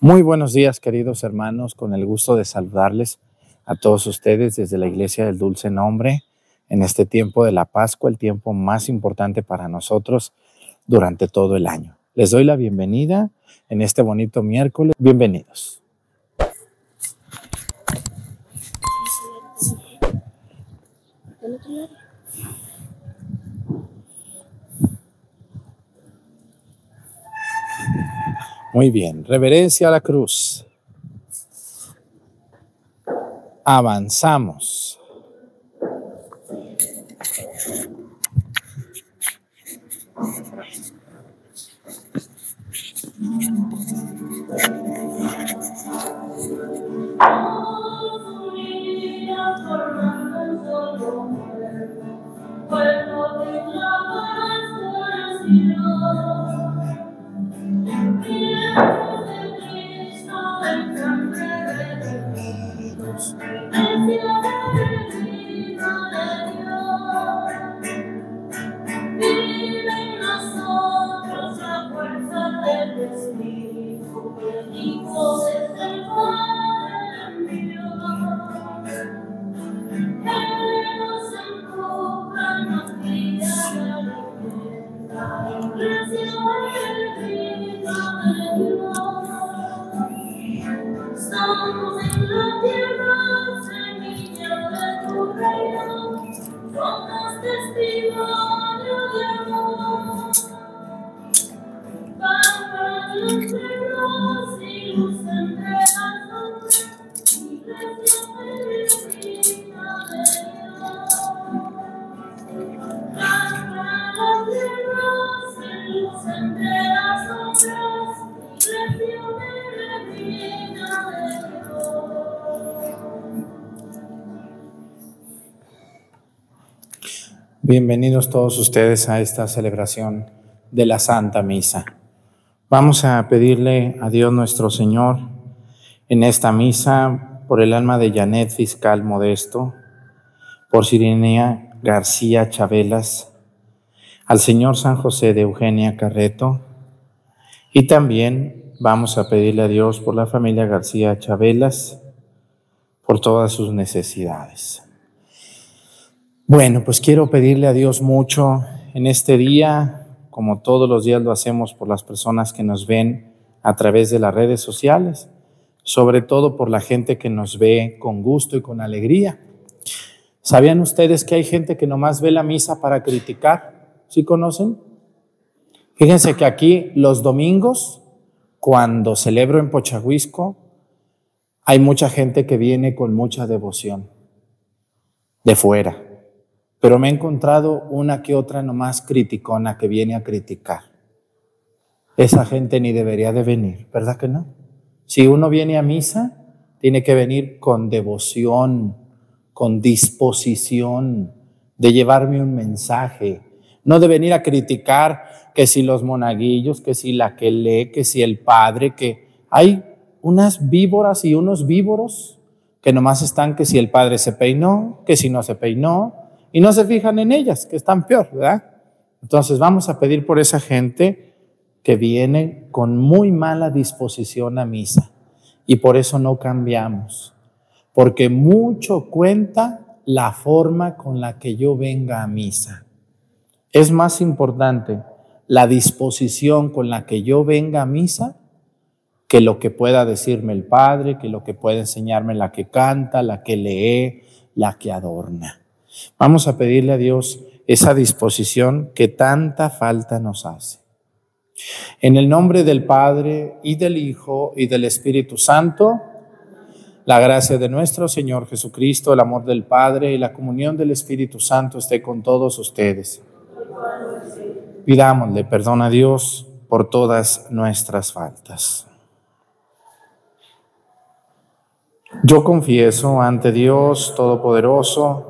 Muy buenos días, queridos hermanos, con el gusto de saludarles a todos ustedes desde la Iglesia del Dulce Nombre en este tiempo de la Pascua, el tiempo más importante para nosotros durante todo el año. Les doy la bienvenida en este bonito miércoles. Bienvenidos. Muy bien, reverencia a la cruz. Avanzamos. Be one another more. Bienvenidos todos ustedes a esta celebración de la Santa Misa. Vamos a pedirle a Dios nuestro Señor en esta misa por el alma de Janet Fiscal Modesto, por Sirinea García Chabelas, al Señor San José de Eugenia Carreto y también vamos a pedirle a Dios por la familia García Chabelas, por todas sus necesidades. Bueno, pues quiero pedirle a Dios mucho en este día, como todos los días lo hacemos por las personas que nos ven a través de las redes sociales, sobre todo por la gente que nos ve con gusto y con alegría. ¿Sabían ustedes que hay gente que nomás ve la misa para criticar? ¿Sí conocen? Fíjense que aquí los domingos, cuando celebro en Pochahuisco, hay mucha gente que viene con mucha devoción de fuera pero me he encontrado una que otra nomás criticona que viene a criticar. Esa gente ni debería de venir, ¿verdad que no? Si uno viene a misa, tiene que venir con devoción, con disposición de llevarme un mensaje, no de venir a criticar que si los monaguillos, que si la que lee, que si el padre, que hay unas víboras y unos víboros que nomás están que si el padre se peinó, que si no se peinó, y no se fijan en ellas, que están peor, ¿verdad? Entonces vamos a pedir por esa gente que viene con muy mala disposición a misa y por eso no cambiamos, porque mucho cuenta la forma con la que yo venga a misa. Es más importante la disposición con la que yo venga a misa que lo que pueda decirme el Padre, que lo que pueda enseñarme la que canta, la que lee, la que adorna. Vamos a pedirle a Dios esa disposición que tanta falta nos hace. En el nombre del Padre y del Hijo y del Espíritu Santo, la gracia de nuestro Señor Jesucristo, el amor del Padre y la comunión del Espíritu Santo esté con todos ustedes. Pidámosle perdón a Dios por todas nuestras faltas. Yo confieso ante Dios Todopoderoso,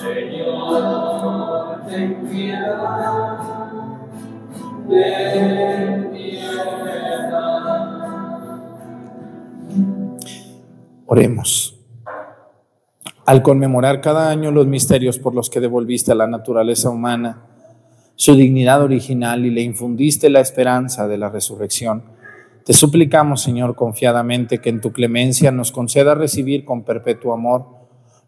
Señor, ten piedad, ten piedad. Oremos. Al conmemorar cada año los misterios por los que devolviste a la naturaleza humana su dignidad original y le infundiste la esperanza de la resurrección, te suplicamos, Señor, confiadamente que en tu clemencia nos conceda recibir con perpetuo amor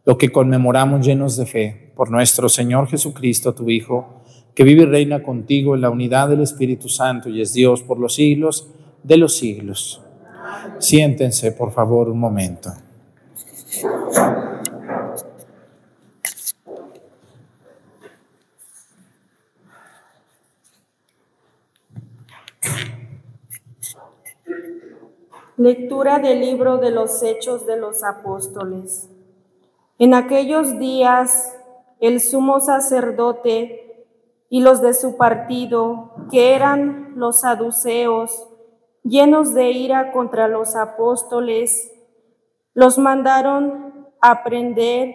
lo que conmemoramos llenos de fe por nuestro Señor Jesucristo, tu Hijo, que vive y reina contigo en la unidad del Espíritu Santo y es Dios por los siglos de los siglos. Siéntense, por favor, un momento. Lectura del libro de los Hechos de los Apóstoles. En aquellos días el sumo sacerdote y los de su partido, que eran los saduceos, llenos de ira contra los apóstoles, los mandaron a prender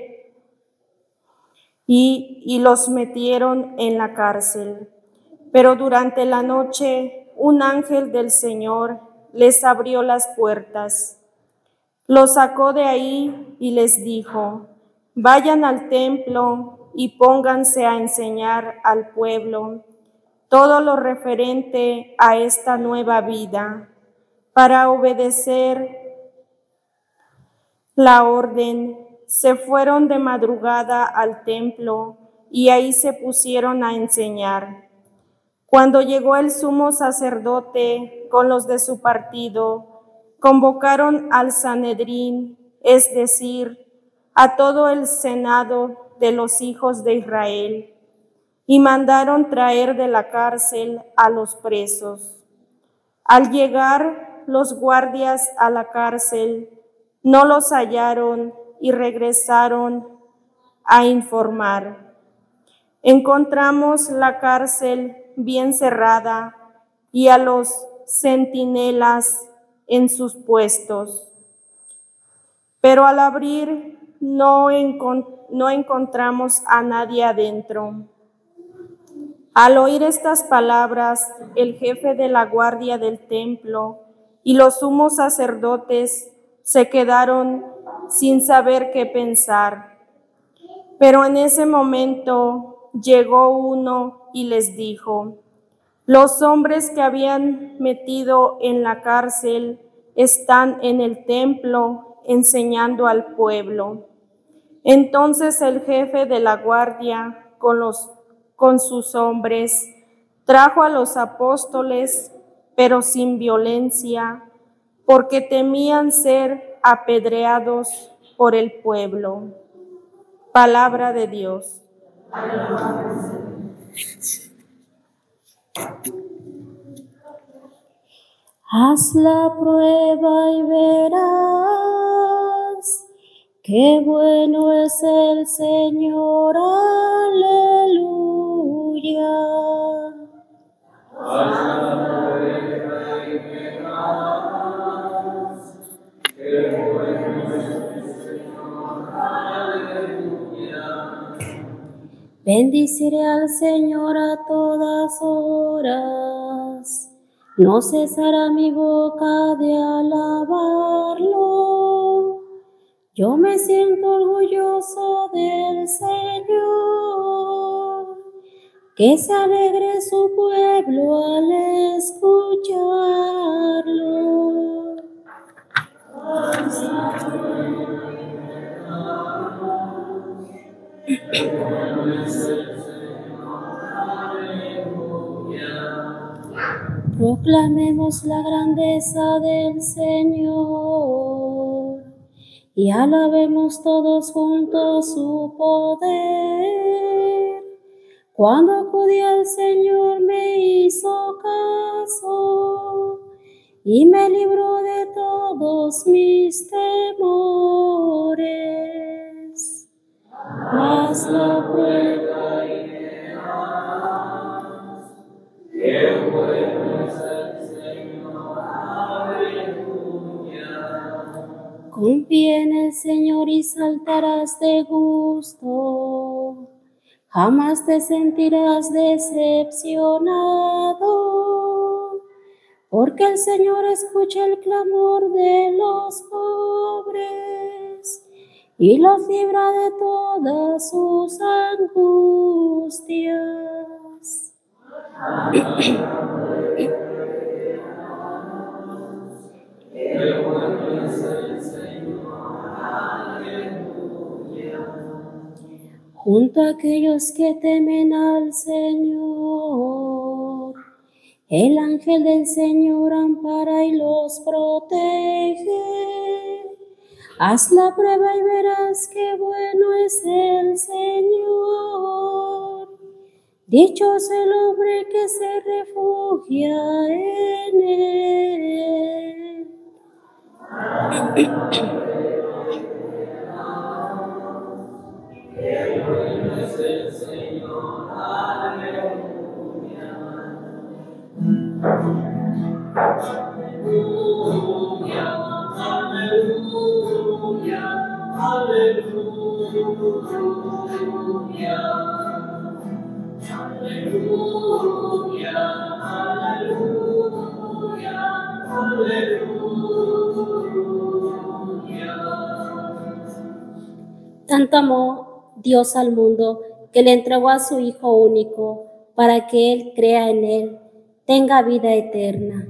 y, y los metieron en la cárcel. Pero durante la noche un ángel del Señor les abrió las puertas. Los sacó de ahí y les dijo, vayan al templo y pónganse a enseñar al pueblo todo lo referente a esta nueva vida, para obedecer la orden. Se fueron de madrugada al templo y ahí se pusieron a enseñar. Cuando llegó el sumo sacerdote con los de su partido, convocaron al Sanedrín, es decir, a todo el senado de los hijos de Israel, y mandaron traer de la cárcel a los presos. Al llegar los guardias a la cárcel, no los hallaron y regresaron a informar. Encontramos la cárcel bien cerrada y a los centinelas en sus puestos. Pero al abrir no, no encontramos a nadie adentro. Al oír estas palabras, el jefe de la guardia del templo y los sumos sacerdotes se quedaron sin saber qué pensar. Pero en ese momento llegó uno y les dijo, los hombres que habían metido en la cárcel están en el templo enseñando al pueblo. Entonces el jefe de la guardia con, los, con sus hombres trajo a los apóstoles, pero sin violencia, porque temían ser apedreados por el pueblo. Palabra de Dios. Haz la prueba y verás qué bueno es el Señor. Aleluya. Bendiciré al Señor a todas horas. No cesará mi boca de alabarlo. Yo me siento orgulloso del Señor. que se alegre su pueblo al escucharlo. Proclamemos la grandeza del Señor y alabemos todos juntos su poder. Cuando acudí al Señor me hizo caso y me libró de todos mis temores. Haz la prueba y Confía en el Señor y saltarás de gusto. Jamás te sentirás decepcionado, porque el Señor escucha el clamor de los pobres y los libra de todas sus angustias. Junto a aquellos que temen al Señor, el ángel del Señor ampara y los protege. Haz la prueba y verás qué bueno es el Señor. Dichoso el hombre que se refugia en él. Tanto amó Dios al mundo que le entregó a su Hijo único para que Él crea en Él, tenga vida eterna.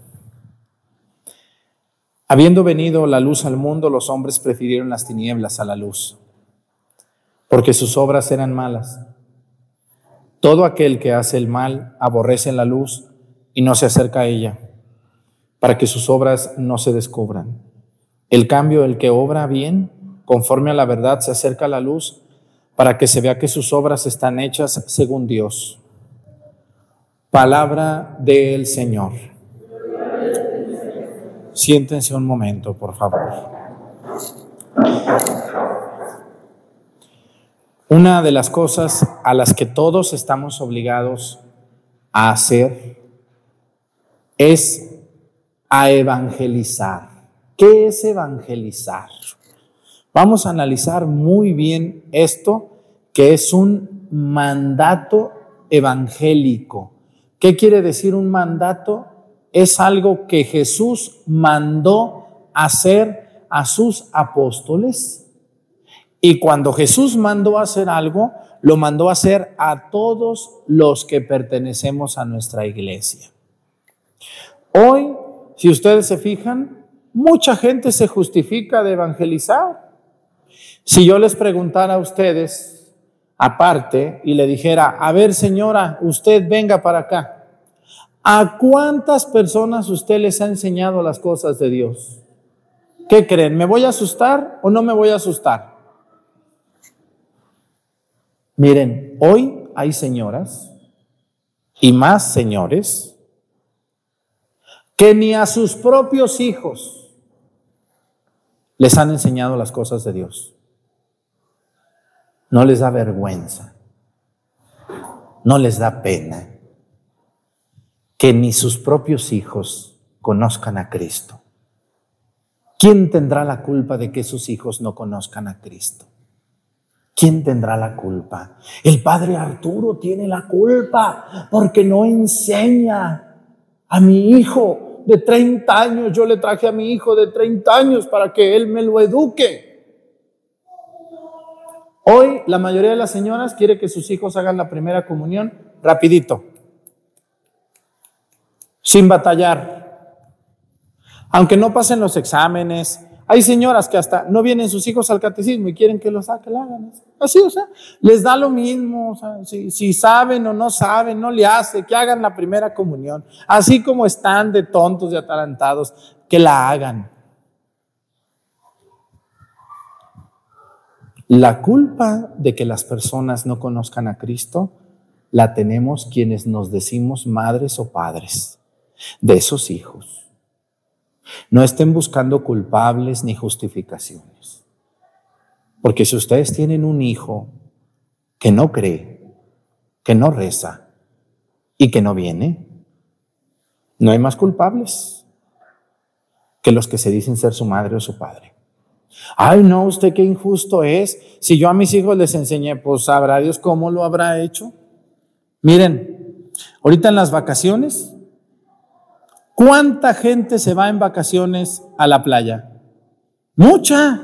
Habiendo venido la luz al mundo, los hombres prefirieron las tinieblas a la luz, porque sus obras eran malas. Todo aquel que hace el mal aborrece la luz y no se acerca a ella, para que sus obras no se descubran. El cambio, el que obra bien, conforme a la verdad, se acerca a la luz, para que se vea que sus obras están hechas según Dios. Palabra del Señor. Siéntense un momento, por favor. Una de las cosas a las que todos estamos obligados a hacer es a evangelizar. ¿Qué es evangelizar? Vamos a analizar muy bien esto, que es un mandato evangélico. ¿Qué quiere decir un mandato es algo que Jesús mandó hacer a sus apóstoles. Y cuando Jesús mandó hacer algo, lo mandó hacer a todos los que pertenecemos a nuestra iglesia. Hoy, si ustedes se fijan, mucha gente se justifica de evangelizar. Si yo les preguntara a ustedes, aparte, y le dijera, a ver señora, usted venga para acá, ¿a cuántas personas usted les ha enseñado las cosas de Dios? ¿Qué creen? ¿Me voy a asustar o no me voy a asustar? Miren, hoy hay señoras y más señores que ni a sus propios hijos les han enseñado las cosas de Dios. No les da vergüenza, no les da pena que ni sus propios hijos conozcan a Cristo. ¿Quién tendrá la culpa de que sus hijos no conozcan a Cristo? ¿Quién tendrá la culpa? El padre Arturo tiene la culpa porque no enseña a mi hijo de 30 años. Yo le traje a mi hijo de 30 años para que él me lo eduque. Hoy la mayoría de las señoras quiere que sus hijos hagan la primera comunión rapidito, sin batallar. Aunque no pasen los exámenes, hay señoras que hasta no vienen sus hijos al catecismo y quieren que lo saquen, hagan. Así, o sea, les da lo mismo. si, si, saben o no saben, no le hace, que hagan la primera comunión. Así como están de tontos y atarantados, que la hagan. La culpa de que las personas no conozcan a Cristo la tenemos quienes nos decimos madres o padres de esos hijos. No estén buscando culpables ni justificaciones. Porque si ustedes tienen un hijo que no cree, que no reza y que no viene, no hay más culpables que los que se dicen ser su madre o su padre. Ay, no, usted qué injusto es. Si yo a mis hijos les enseñé, pues sabrá Dios cómo lo habrá hecho. Miren, ahorita en las vacaciones, ¿Cuánta gente se va en vacaciones a la playa? Mucha.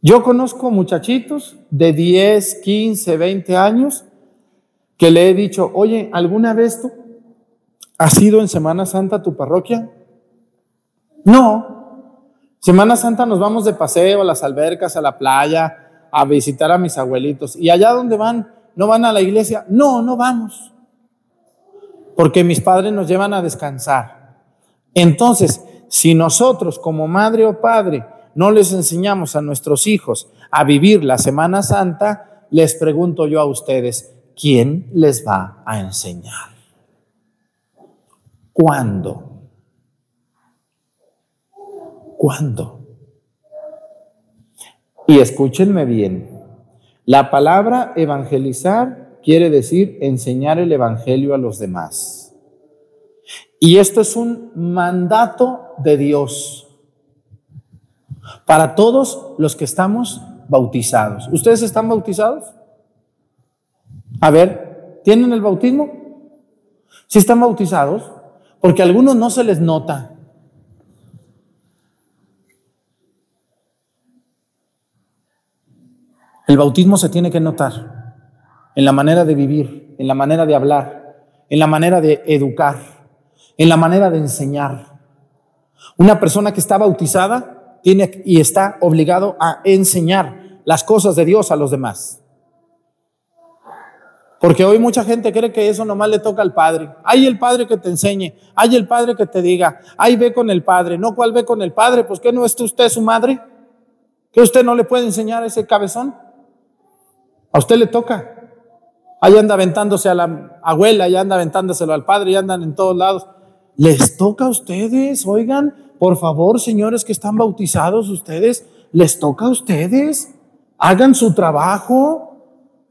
Yo conozco muchachitos de 10, 15, 20 años que le he dicho, oye, ¿alguna vez tú has ido en Semana Santa a tu parroquia? No. Semana Santa nos vamos de paseo a las albercas, a la playa, a visitar a mis abuelitos. ¿Y allá donde van? ¿No van a la iglesia? No, no vamos porque mis padres nos llevan a descansar. Entonces, si nosotros como madre o padre no les enseñamos a nuestros hijos a vivir la Semana Santa, les pregunto yo a ustedes, ¿quién les va a enseñar? ¿Cuándo? ¿Cuándo? Y escúchenme bien, la palabra evangelizar quiere decir enseñar el Evangelio a los demás. Y esto es un mandato de Dios para todos los que estamos bautizados. ¿Ustedes están bautizados? A ver, ¿tienen el bautismo? ¿Sí están bautizados? Porque a algunos no se les nota. El bautismo se tiene que notar en la manera de vivir, en la manera de hablar, en la manera de educar, en la manera de enseñar. Una persona que está bautizada tiene y está obligado a enseñar las cosas de Dios a los demás. Porque hoy mucha gente cree que eso nomás le toca al padre. Hay el padre que te enseñe, hay el padre que te diga, ahí ve con el padre, no cuál ve con el padre, pues que no es usted su madre, que usted no le puede enseñar ese cabezón. A usted le toca. Ahí anda aventándose a la abuela, ahí anda aventándoselo al padre, y andan en todos lados. Les toca a ustedes, oigan, por favor, señores que están bautizados, ustedes, les toca a ustedes. Hagan su trabajo.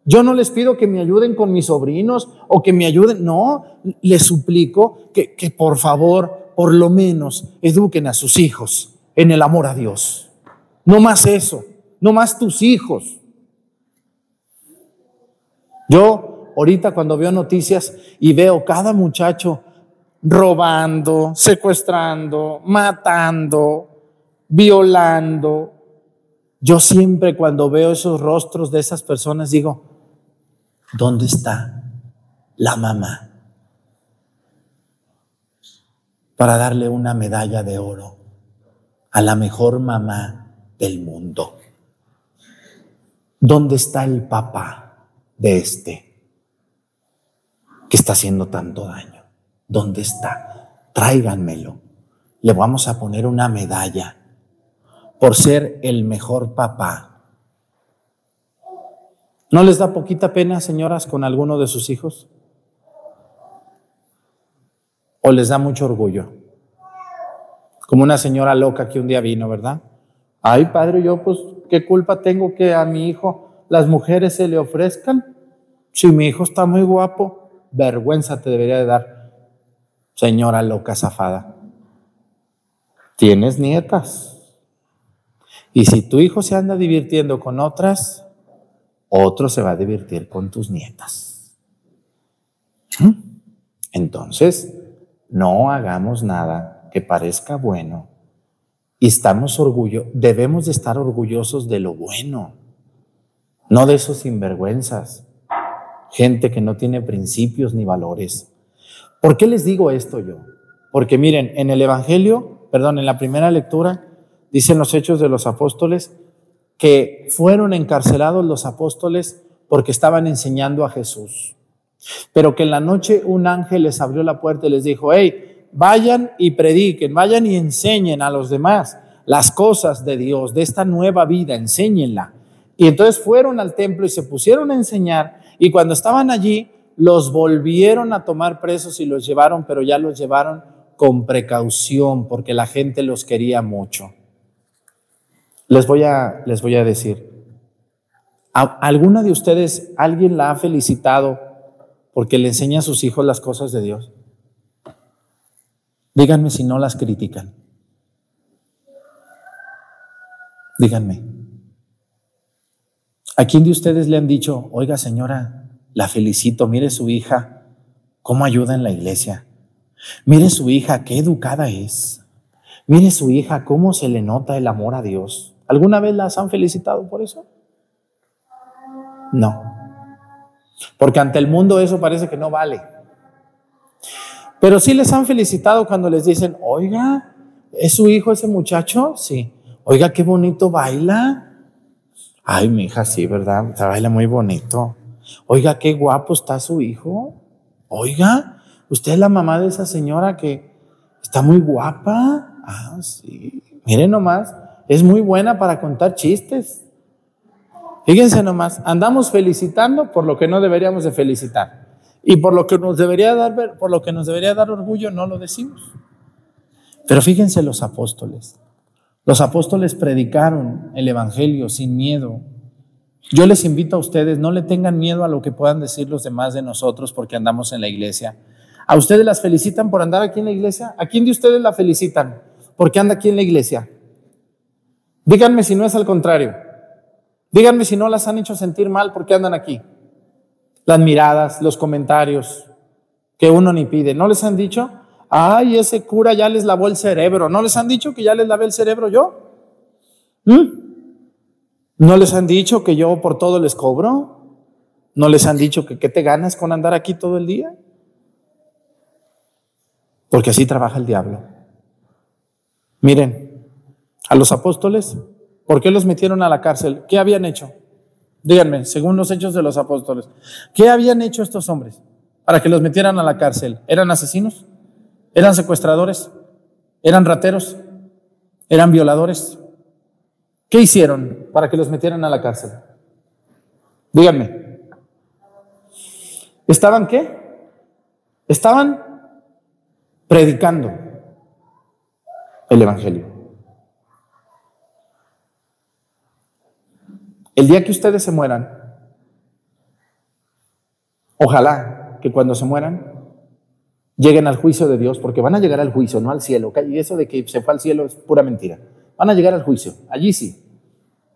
Yo no les pido que me ayuden con mis sobrinos o que me ayuden, no, les suplico que, que por favor, por lo menos, eduquen a sus hijos en el amor a Dios. No más eso, no más tus hijos. Yo ahorita cuando veo noticias y veo cada muchacho robando, secuestrando, matando, violando. Yo siempre cuando veo esos rostros de esas personas digo, ¿dónde está la mamá? Para darle una medalla de oro a la mejor mamá del mundo. ¿Dónde está el papá de este que está haciendo tanto daño? ¿Dónde está? Tráiganmelo. Le vamos a poner una medalla por ser el mejor papá. ¿No les da poquita pena, señoras, con alguno de sus hijos? ¿O les da mucho orgullo? Como una señora loca que un día vino, ¿verdad? Ay, padre, yo pues, ¿qué culpa tengo que a mi hijo las mujeres se le ofrezcan? Si mi hijo está muy guapo, vergüenza te debería de dar, señora loca zafada. Tienes nietas. Y si tu hijo se anda divirtiendo con otras, otro se va a divertir con tus nietas. ¿Mm? Entonces, no hagamos nada que parezca bueno. Y estamos orgullo, debemos de estar orgullosos de lo bueno, no de esos sinvergüenzas, gente que no tiene principios ni valores. ¿Por qué les digo esto yo? Porque miren, en el Evangelio, perdón, en la primera lectura, dicen los hechos de los apóstoles que fueron encarcelados los apóstoles porque estaban enseñando a Jesús. Pero que en la noche un ángel les abrió la puerta y les dijo, hey, vayan y prediquen, vayan y enseñen a los demás las cosas de Dios, de esta nueva vida, enséñenla. Y entonces fueron al templo y se pusieron a enseñar y cuando estaban allí los volvieron a tomar presos y los llevaron, pero ya los llevaron con precaución porque la gente los quería mucho. Les voy a, les voy a decir, ¿alguna de ustedes, alguien la ha felicitado porque le enseña a sus hijos las cosas de Dios? Díganme si no las critican. Díganme. ¿A quién de ustedes le han dicho, oiga señora, la felicito, mire su hija, cómo ayuda en la iglesia? Mire su hija, qué educada es. Mire su hija, cómo se le nota el amor a Dios. ¿Alguna vez las han felicitado por eso? No. Porque ante el mundo eso parece que no vale. Pero sí les han felicitado cuando les dicen, oiga, ¿es su hijo ese muchacho? Sí. Oiga, qué bonito baila. Ay, mi hija, sí, ¿verdad? Se baila muy bonito. Oiga, qué guapo está su hijo. Oiga, usted es la mamá de esa señora que está muy guapa. Ah, sí. Miren nomás, es muy buena para contar chistes. Fíjense nomás, andamos felicitando por lo que no deberíamos de felicitar. Y por lo que nos debería dar, por lo que nos debería dar orgullo, no lo decimos. Pero fíjense los apóstoles. Los apóstoles predicaron el Evangelio sin miedo. Yo les invito a ustedes, no le tengan miedo a lo que puedan decir los demás de nosotros porque andamos en la iglesia. ¿A ustedes las felicitan por andar aquí en la iglesia? ¿A quién de ustedes la felicitan? porque anda aquí en la iglesia? Díganme si no es al contrario. Díganme si no las han hecho sentir mal porque andan aquí. Las miradas, los comentarios que uno ni pide. ¿No les han dicho? Ay, ese cura ya les lavó el cerebro. ¿No les han dicho que ya les lavé el cerebro yo? ¿Mm? ¿No les han dicho que yo por todo les cobro? ¿No les han dicho que qué te ganas con andar aquí todo el día? Porque así trabaja el diablo. Miren, a los apóstoles, ¿por qué los metieron a la cárcel? ¿Qué habían hecho? Díganme, según los hechos de los apóstoles, ¿qué habían hecho estos hombres para que los metieran a la cárcel? ¿Eran asesinos? ¿Eran secuestradores? ¿Eran rateros? ¿Eran violadores? ¿Qué hicieron para que los metieran a la cárcel? Díganme. ¿Estaban qué? Estaban predicando el Evangelio. El día que ustedes se mueran, ojalá que cuando se mueran lleguen al juicio de Dios, porque van a llegar al juicio, no al cielo. Y eso de que se fue al cielo es pura mentira. Van a llegar al juicio, allí sí.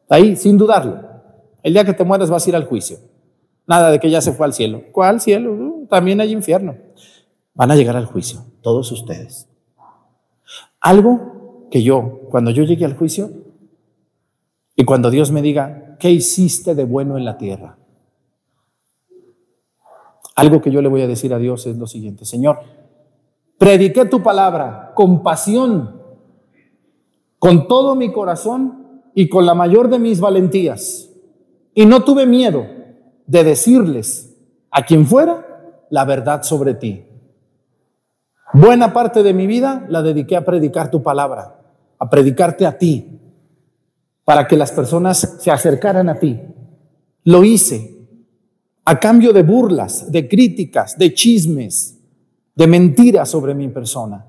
Ahí, sin dudarlo. El día que te mueras vas a ir al juicio. Nada de que ya se fue al cielo. ¿Cuál cielo? Uh, también hay infierno. van a llegar al juicio, todos ustedes. Algo que yo, cuando yo llegue al juicio, y cuando Dios me diga, ¿qué hiciste de bueno en la tierra? Algo que yo le voy a decir a Dios es lo siguiente, Señor, prediqué tu palabra con pasión, con todo mi corazón y con la mayor de mis valentías. Y no tuve miedo de decirles a quien fuera la verdad sobre ti. Buena parte de mi vida la dediqué a predicar tu palabra, a predicarte a ti, para que las personas se acercaran a ti. Lo hice a cambio de burlas, de críticas, de chismes, de mentiras sobre mi persona.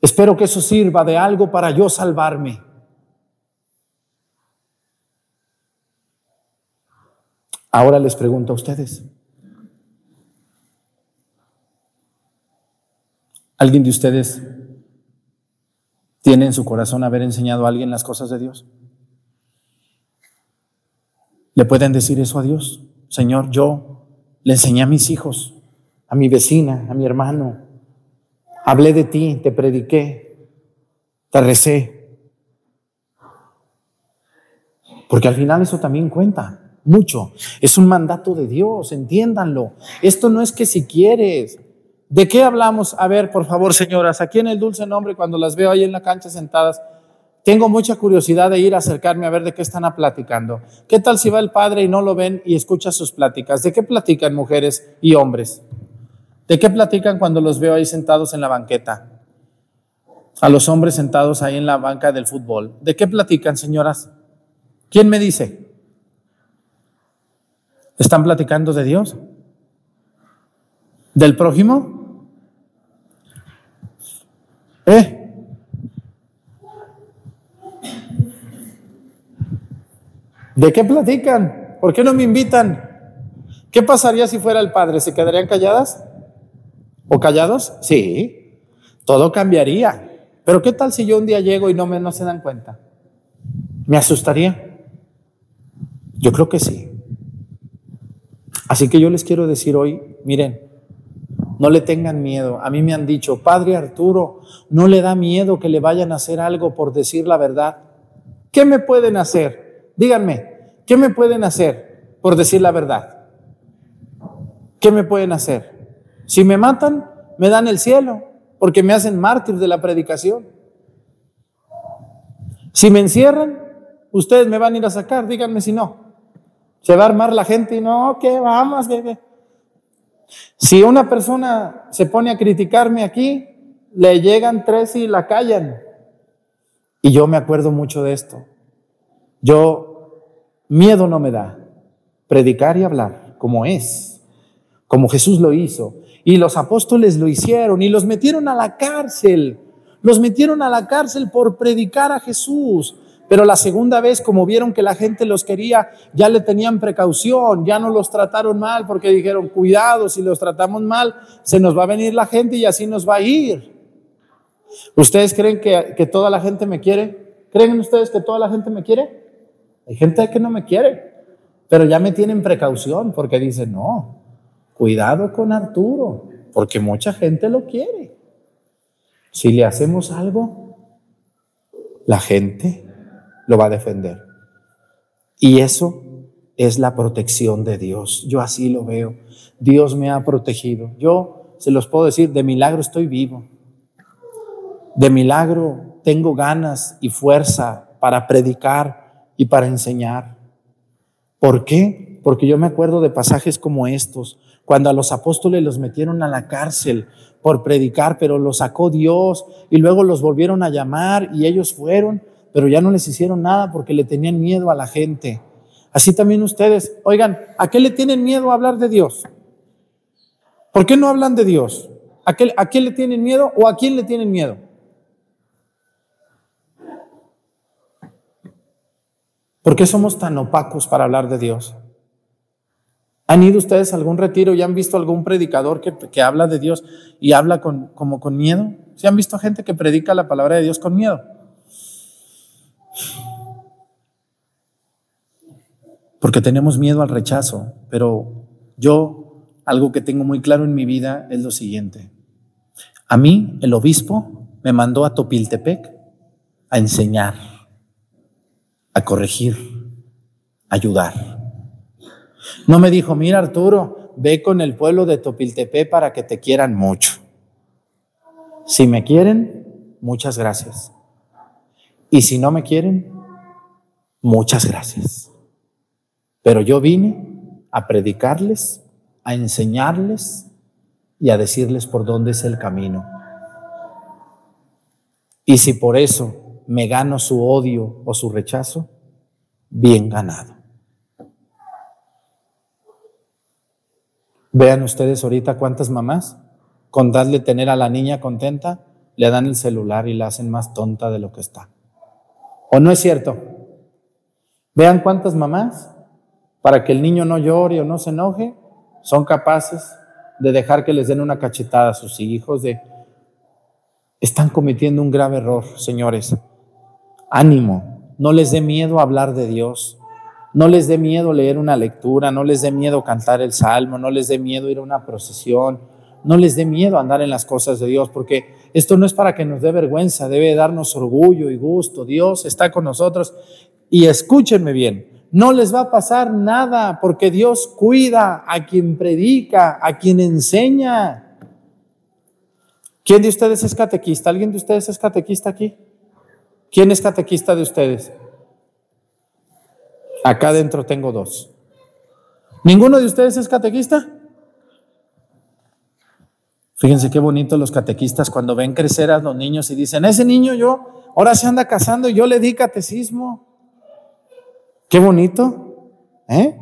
Espero que eso sirva de algo para yo salvarme. Ahora les pregunto a ustedes. ¿Alguien de ustedes tiene en su corazón haber enseñado a alguien las cosas de Dios? ¿Le pueden decir eso a Dios? Señor, yo le enseñé a mis hijos, a mi vecina, a mi hermano, hablé de ti, te prediqué, te recé. Porque al final eso también cuenta mucho. Es un mandato de Dios, entiéndanlo. Esto no es que si quieres. ¿De qué hablamos? A ver, por favor, señoras, aquí en el dulce nombre, cuando las veo ahí en la cancha sentadas, tengo mucha curiosidad de ir a acercarme a ver de qué están platicando. ¿Qué tal si va el padre y no lo ven y escucha sus pláticas? ¿De qué platican mujeres y hombres? ¿De qué platican cuando los veo ahí sentados en la banqueta? A los hombres sentados ahí en la banca del fútbol. ¿De qué platican, señoras? ¿Quién me dice? ¿Están platicando de Dios? ¿Del prójimo? ¿Eh? ¿De qué platican? ¿Por qué no me invitan? ¿Qué pasaría si fuera el padre? ¿Se quedarían calladas? ¿O callados? Sí, todo cambiaría. Pero ¿qué tal si yo un día llego y no, me, no se dan cuenta? ¿Me asustaría? Yo creo que sí. Así que yo les quiero decir hoy, miren, no le tengan miedo. A mí me han dicho, Padre Arturo, no le da miedo que le vayan a hacer algo por decir la verdad. ¿Qué me pueden hacer? Díganme, ¿qué me pueden hacer por decir la verdad? ¿Qué me pueden hacer? Si me matan, me dan el cielo, porque me hacen mártir de la predicación. Si me encierran, ustedes me van a ir a sacar, díganme si no. Se va a armar la gente y no, ¿qué vamos? ¿Qué, Si una persona se pone a criticarme aquí, le llegan tres y la callan. Y yo me acuerdo mucho de esto. Yo, miedo no me da. Predicar y hablar como es, como Jesús lo hizo. Y los apóstoles lo hicieron y los metieron a la cárcel. Los metieron a la cárcel por predicar a Jesús. Pero la segunda vez, como vieron que la gente los quería, ya le tenían precaución, ya no los trataron mal porque dijeron, cuidado, si los tratamos mal, se nos va a venir la gente y así nos va a ir. ¿Ustedes creen que, que toda la gente me quiere? ¿Creen ustedes que toda la gente me quiere? Hay gente que no me quiere, pero ya me tienen precaución porque dicen, no, cuidado con Arturo, porque mucha gente lo quiere. Si le hacemos algo, la gente lo va a defender. Y eso es la protección de Dios. Yo así lo veo. Dios me ha protegido. Yo se los puedo decir, de milagro estoy vivo. De milagro tengo ganas y fuerza para predicar y para enseñar. ¿Por qué? Porque yo me acuerdo de pasajes como estos, cuando a los apóstoles los metieron a la cárcel por predicar, pero los sacó Dios y luego los volvieron a llamar y ellos fueron, pero ya no les hicieron nada porque le tenían miedo a la gente. Así también ustedes, oigan, ¿a qué le tienen miedo a hablar de Dios? ¿Por qué no hablan de Dios? ¿A qué, ¿A qué le tienen miedo o a quién le tienen miedo? ¿Por qué somos tan opacos para hablar de Dios? ¿Han ido ustedes a algún retiro y han visto algún predicador que, habla de Dios y habla con, como con miedo? ¿Sí han visto gente que predica la palabra de Dios con miedo? Porque tenemos miedo al rechazo, pero yo algo que tengo muy claro en mi vida es lo siguiente. A mí, el obispo me mandó a Topiltepec a enseñar, a corregir, ayudar. No me dijo, mira Arturo, ve con el pueblo de Topiltepec para que te quieran mucho. Si me quieren, muchas gracias. Y si no me quieren, muchas gracias. Pero yo vine a predicarles, a enseñarles y a decirles por dónde es el camino. Y si por eso me gano su odio o su rechazo, bien ganado. Vean ustedes ahorita cuántas mamás, con darle tener a la niña contenta, le dan el celular y la hacen más tonta de lo que está. ¿O no es cierto? Vean cuántas mamás, para que el niño no llore o no se enoje, son capaces de dejar que les den una cachetada a sus hijos, de... Están cometiendo un grave error, señores. Ánimo, no les dé miedo hablar de Dios, no les dé miedo leer una lectura, no les dé miedo cantar el salmo, no les dé miedo ir a una procesión, no les dé miedo andar en las cosas de Dios, porque esto no es para que nos dé vergüenza, debe darnos orgullo y gusto. Dios está con nosotros. Y escúchenme bien, no les va a pasar nada porque Dios cuida a quien predica, a quien enseña. ¿Quién de ustedes es catequista? ¿Alguien de ustedes es catequista aquí? ¿Quién es catequista de ustedes? Acá adentro tengo dos. ¿Ninguno de ustedes es catequista? Fíjense qué bonito los catequistas cuando ven crecer a los niños y dicen, ese niño yo, ahora se anda casando y yo le di catecismo. Qué bonito, ¿eh?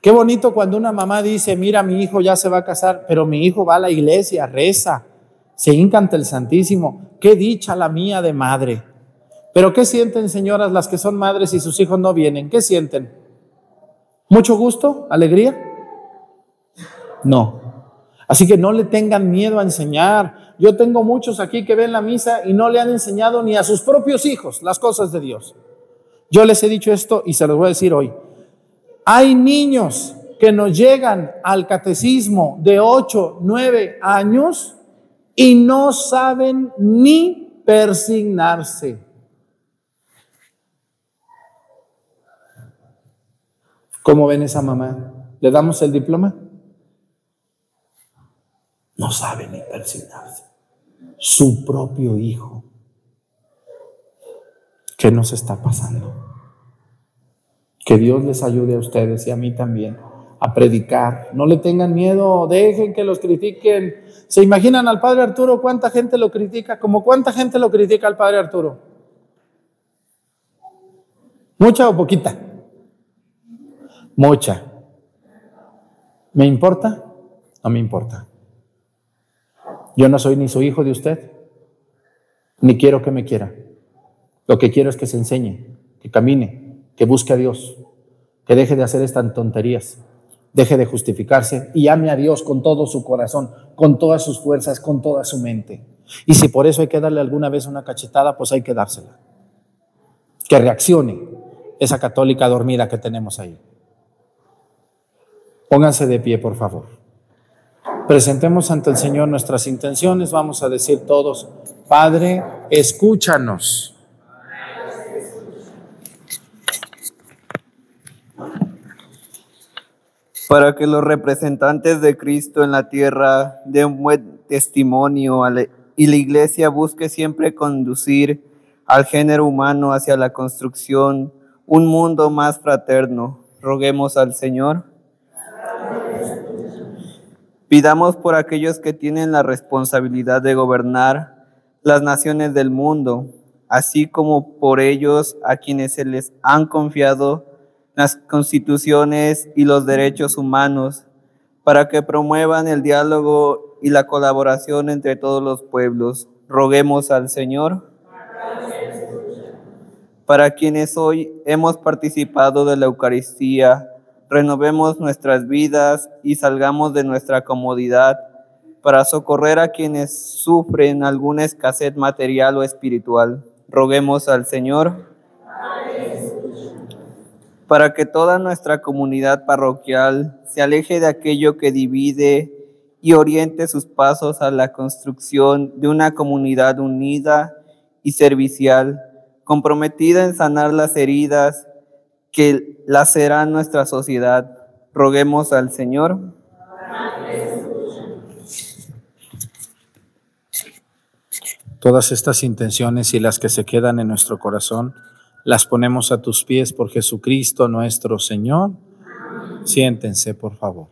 Qué bonito cuando una mamá dice, mira, mi hijo ya se va a casar, pero mi hijo va a la iglesia, reza, se encanta el Santísimo. Qué dicha la mía de madre. Pero ¿qué sienten, señoras, las que son madres y sus hijos no vienen? ¿Qué sienten? ¿Mucho gusto? ¿Alegría? No. Así que no le tengan miedo a enseñar. Yo tengo muchos aquí que ven la misa y no le han enseñado ni a sus propios hijos las cosas de Dios. Yo les he dicho esto y se los voy a decir hoy. Hay niños que nos llegan al catecismo de 8, 9 años y no saben ni persignarse. ¿Cómo ven esa mamá? ¿Le damos el diploma? No sabe ni persignarse. Su propio hijo. ¿Qué nos está pasando? Que Dios les ayude a ustedes y a mí también a predicar. No le tengan miedo, dejen que los critiquen. ¿Se imaginan al Padre Arturo cuánta gente lo critica? ¿Como cuánta gente lo critica al Padre Arturo? ¿Mucha o poquita? Mucha. ¿Me importa? No me importa. Yo no soy ni su hijo de usted, ni quiero que me quiera. Lo que quiero es que se enseñe, que camine, que busque a Dios, que deje de hacer estas tonterías, deje de justificarse y ame a Dios con todo su corazón, con todas sus fuerzas, con toda su mente. Y si por eso hay que darle alguna vez una cachetada, pues hay que dársela. Que reaccione esa católica dormida que tenemos ahí. Pónganse de pie, por favor. Presentemos ante el Señor nuestras intenciones. Vamos a decir todos, Padre, escúchanos. para que los representantes de Cristo en la tierra den buen testimonio y la iglesia busque siempre conducir al género humano hacia la construcción, un mundo más fraterno. Roguemos al Señor. Pidamos por aquellos que tienen la responsabilidad de gobernar las naciones del mundo, así como por ellos a quienes se les han confiado las constituciones y los derechos humanos, para que promuevan el diálogo y la colaboración entre todos los pueblos. Roguemos al Señor. Para quienes hoy hemos participado de la Eucaristía, renovemos nuestras vidas y salgamos de nuestra comodidad para socorrer a quienes sufren alguna escasez material o espiritual. Roguemos al Señor. para que toda nuestra comunidad parroquial se aleje de aquello que divide y oriente sus pasos a la construcción de una comunidad unida y servicial, comprometida en sanar las heridas que laceran nuestra sociedad. Roguemos al Señor. Todas estas intenciones y las que se quedan en nuestro corazón, las ponemos a tus pies por Jesucristo nuestro Señor. Siéntense, por favor.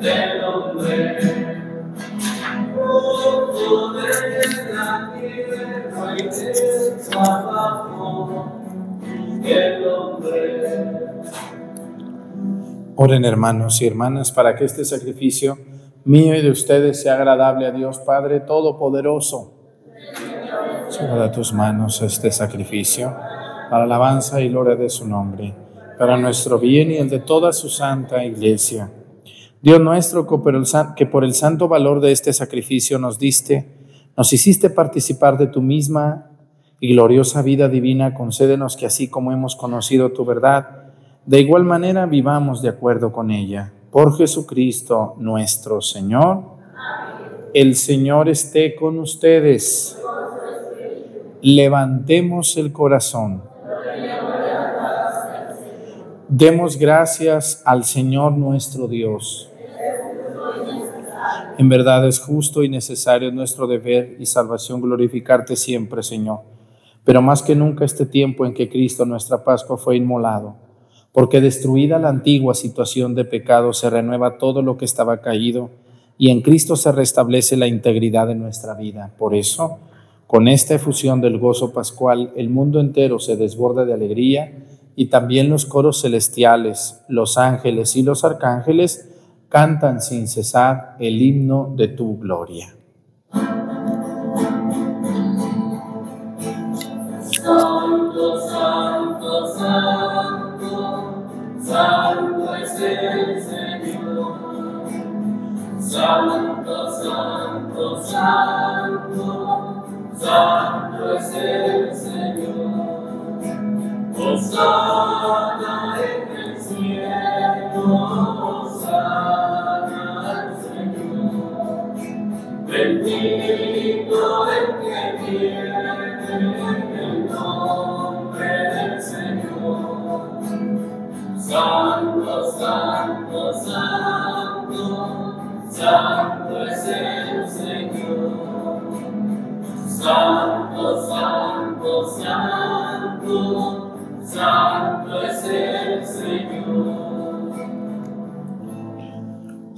Del hombre. De la tierra y del hombre. Oren hermanos y hermanas para que este sacrificio mío y de ustedes sea agradable a Dios Padre Todopoderoso. Lleva a tus manos este sacrificio para alabanza y gloria de su nombre, para nuestro bien y el de toda su santa iglesia. Dios nuestro, que por el santo valor de este sacrificio nos diste, nos hiciste participar de tu misma y gloriosa vida divina, concédenos que así como hemos conocido tu verdad, de igual manera vivamos de acuerdo con ella. Por Jesucristo nuestro Señor. El Señor esté con ustedes. Levantemos el corazón. Demos gracias al Señor nuestro Dios. En verdad es justo y necesario nuestro deber y salvación glorificarte siempre, Señor. Pero más que nunca este tiempo en que Cristo nuestra Pascua fue inmolado, porque destruida la antigua situación de pecado se renueva todo lo que estaba caído y en Cristo se restablece la integridad de nuestra vida. Por eso, con esta efusión del gozo pascual, el mundo entero se desborda de alegría y también los coros celestiales, los ángeles y los arcángeles cantan sin cesar el himno de tu gloria. Santo,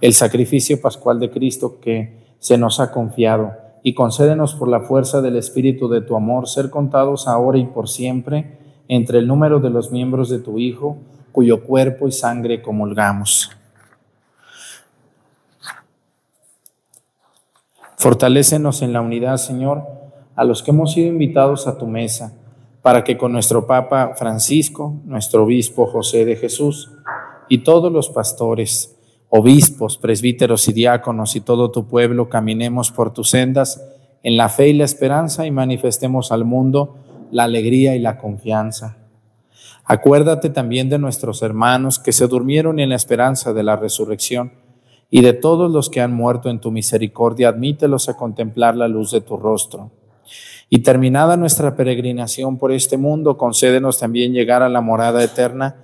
el sacrificio pascual de Cristo que se nos ha confiado, y concédenos por la fuerza del Espíritu de tu amor ser contados ahora y por siempre entre el número de los miembros de tu Hijo, cuyo cuerpo y sangre comulgamos. Fortalécenos en la unidad, Señor, a los que hemos sido invitados a tu mesa, para que con nuestro Papa Francisco, nuestro Obispo José de Jesús y todos los pastores, obispos, presbíteros y diáconos y todo tu pueblo, caminemos por tus sendas en la fe y la esperanza y manifestemos al mundo la alegría y la confianza. Acuérdate también de nuestros hermanos que se durmieron en la esperanza de la resurrección y de todos los que han muerto en tu misericordia, admítelos a contemplar la luz de tu rostro. Y terminada nuestra peregrinación por este mundo, concédenos también llegar a la morada eterna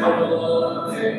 Cordero de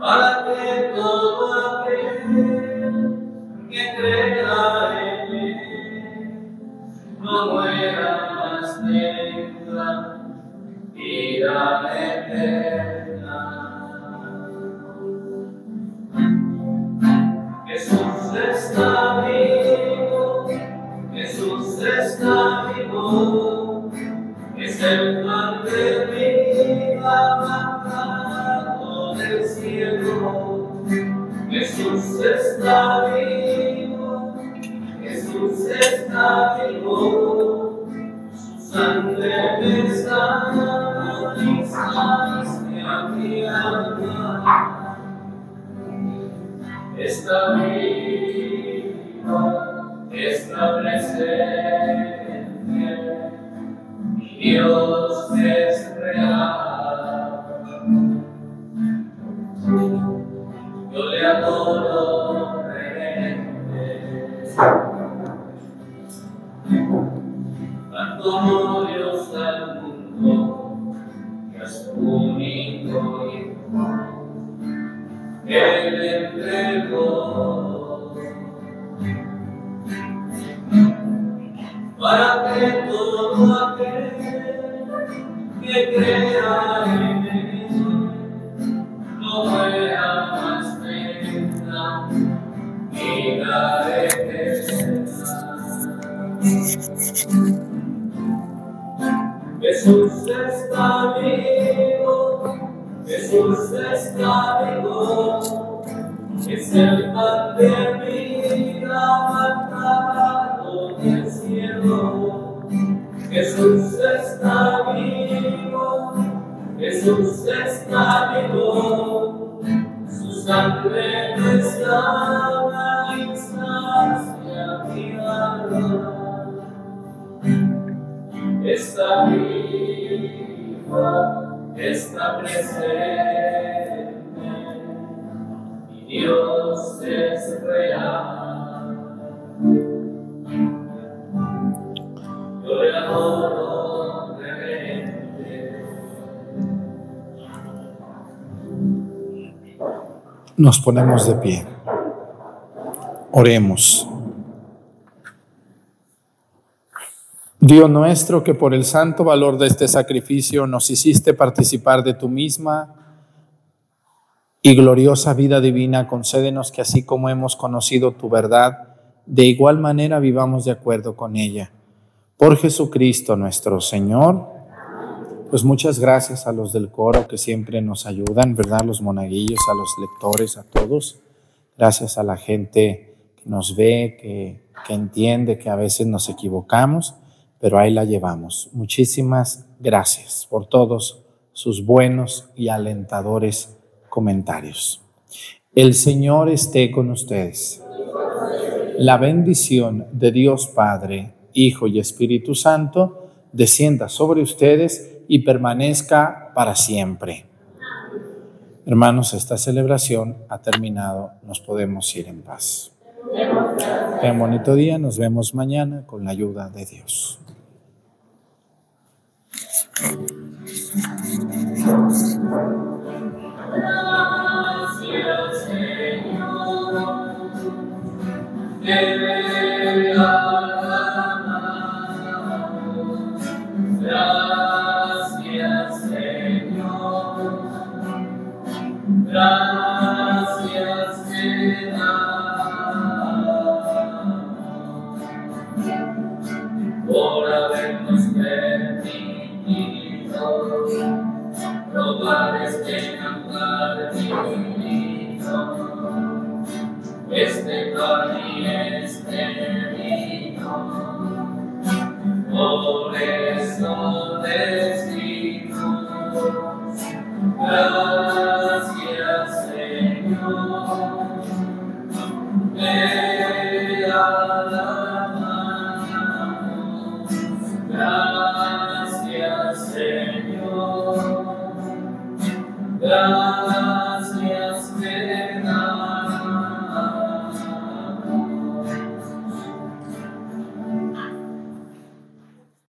Para Nos ponemos de pie. Oremos. Dios nuestro, que por el santo valor de este sacrificio nos hiciste participar de tu misma y gloriosa vida divina, concédenos que así como hemos conocido tu verdad, de igual manera vivamos de acuerdo con ella. Por Jesucristo nuestro Señor. Pues muchas gracias a los del coro que siempre nos ayudan, ¿verdad? Los monaguillos, a los lectores, a todos. Gracias a la gente que nos ve, que, que entiende que a veces nos equivocamos, pero ahí la llevamos. Muchísimas gracias por todos sus buenos y alentadores comentarios. El Señor esté con ustedes. La bendición de Dios Padre, Hijo y Espíritu Santo descienda sobre ustedes y permanezca para siempre. Hermanos, esta celebración ha terminado. Nos podemos ir en paz. Ten bonito día. Nos vemos mañana con la ayuda de Dios. Gracias, Señor. Gracias